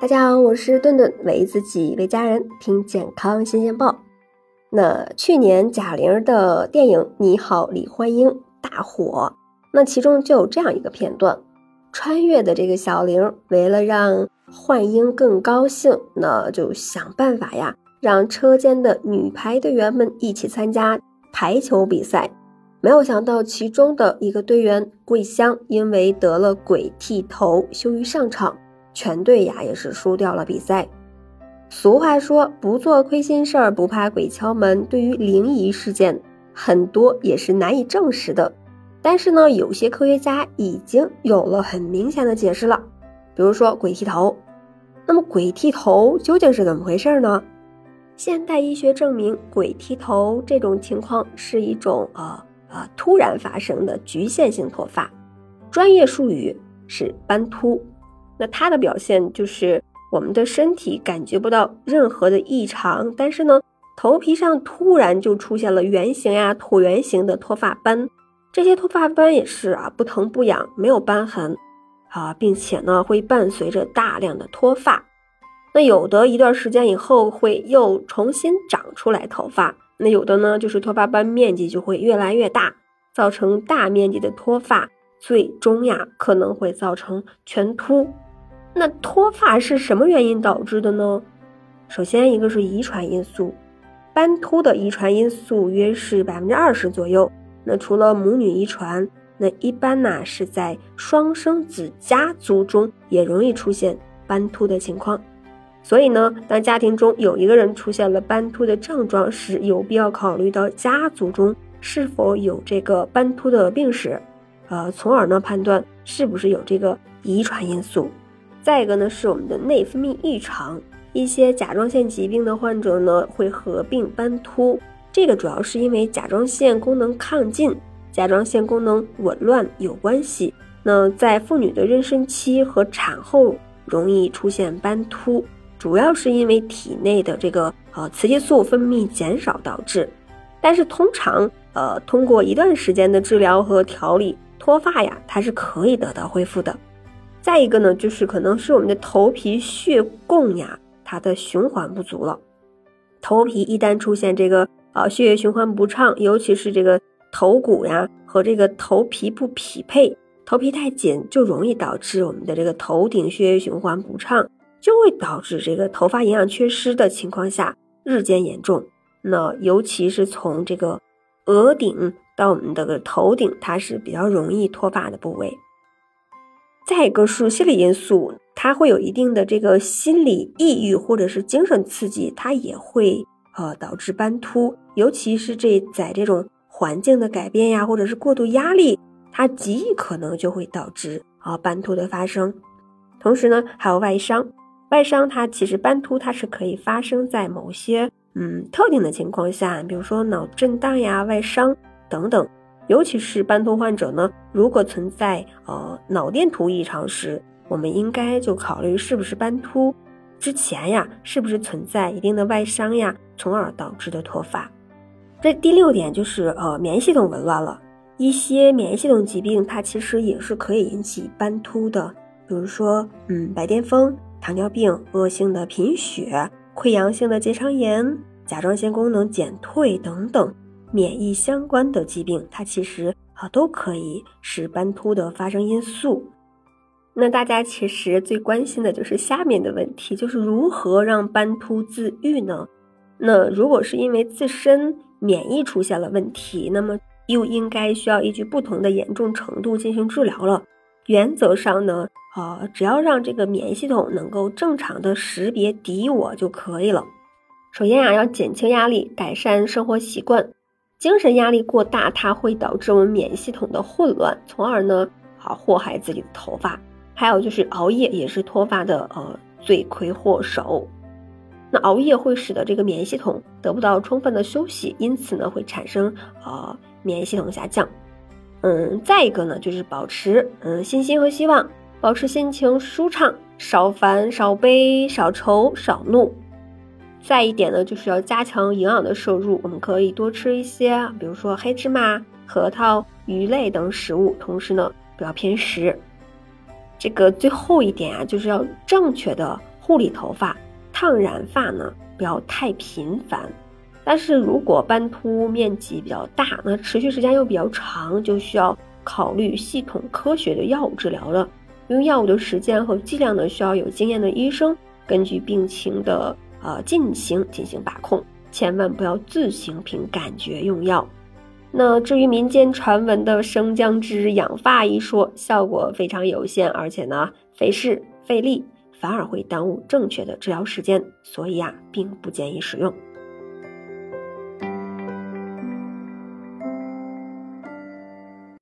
大家好，我是顿顿，为自己为家人听健康新鲜报。那去年贾玲的电影《你好，李焕英》大火，那其中就有这样一个片段：穿越的这个小玲，为了让焕英更高兴，那就想办法呀，让车间的女排队员们一起参加排球比赛。没有想到，其中的一个队员桂香，因为得了鬼剃头，羞于上场。全队呀也是输掉了比赛。俗话说，不做亏心事儿，不怕鬼敲门。对于灵异事件，很多也是难以证实的。但是呢，有些科学家已经有了很明显的解释了。比如说鬼剃头。那么鬼剃头究竟是怎么回事呢？现代医学证明，鬼剃头这种情况是一种呃呃突然发生的局限性脱发，专业术语是斑秃。那它的表现就是我们的身体感觉不到任何的异常，但是呢，头皮上突然就出现了圆形呀、椭圆形的脱发斑，这些脱发斑也是啊不疼不痒，没有斑痕啊，并且呢会伴随着大量的脱发。那有的一段时间以后会又重新长出来头发，那有的呢就是脱发斑面积就会越来越大，造成大面积的脱发，最终呀可能会造成全秃。那脱发是什么原因导致的呢？首先，一个是遗传因素，斑秃的遗传因素约是百分之二十左右。那除了母女遗传，那一般呢是在双生子家族中也容易出现斑秃的情况。所以呢，当家庭中有一个人出现了斑秃的症状时，有必要考虑到家族中是否有这个斑秃的病史，呃，从而呢判断是不是有这个遗传因素。再一个呢，是我们的内分泌异常，一些甲状腺疾病的患者呢会合并斑秃，这个主要是因为甲状腺功能亢进、甲状腺功能紊乱有关系。那在妇女的妊娠期和产后容易出现斑秃，主要是因为体内的这个呃雌激素分泌减少导致。但是通常呃通过一段时间的治疗和调理，脱发呀它是可以得到恢复的。再一个呢，就是可能是我们的头皮血供呀，它的循环不足了。头皮一旦出现这个呃血液循环不畅，尤其是这个头骨呀和这个头皮不匹配，头皮太紧，就容易导致我们的这个头顶血液循环不畅，就会导致这个头发营养缺失的情况下日渐严重。那尤其是从这个额顶到我们这个头顶，它是比较容易脱发的部位。再一个是心理因素，它会有一定的这个心理抑郁或者是精神刺激，它也会呃导致斑秃，尤其是这在这种环境的改变呀，或者是过度压力，它极易可能就会导致啊斑秃的发生。同时呢，还有外伤，外伤它其实斑秃它是可以发生在某些嗯特定的情况下，比如说脑震荡呀、外伤等等。尤其是斑秃患者呢，如果存在呃脑电图异常时，我们应该就考虑是不是斑秃。之前呀，是不是存在一定的外伤呀，从而导致的脱发。这第六点就是呃免疫系统紊乱了，一些免疫系统疾病它其实也是可以引起斑秃的，比如说嗯白癜风、糖尿病、恶性的贫血、溃疡性的结肠炎、甲状腺功能减退等等。免疫相关的疾病，它其实啊都可以是斑秃的发生因素。那大家其实最关心的就是下面的问题，就是如何让斑秃自愈呢？那如果是因为自身免疫出现了问题，那么又应该需要依据不同的严重程度进行治疗了。原则上呢，啊，只要让这个免疫系统能够正常的识别敌我就可以了。首先啊，要减轻压力，改善生活习惯。精神压力过大，它会导致我们免疫系统的混乱，从而呢，好祸害自己的头发。还有就是熬夜也是脱发的呃罪魁祸首。那熬夜会使得这个免疫系统得不到充分的休息，因此呢会产生呃免疫系统下降。嗯，再一个呢就是保持嗯信心和希望，保持心情舒畅，少烦少悲少愁少怒。再一点呢，就是要加强营养的摄入，我们可以多吃一些，比如说黑芝麻、核桃、鱼类等食物，同时呢不要偏食。这个最后一点啊，就是要正确的护理头发，烫染发呢不要太频繁。但是如果斑秃面积比较大，那持续时间又比较长，就需要考虑系统科学的药物治疗了。用药物的时间和剂量呢，需要有经验的医生根据病情的呃进行进行把控，千万不要自行凭感觉用药。那至于民间传闻的生姜汁养发一说，效果非常有限，而且呢费事费力，反而会耽误正确的治疗时间，所以啊，并不建议使用。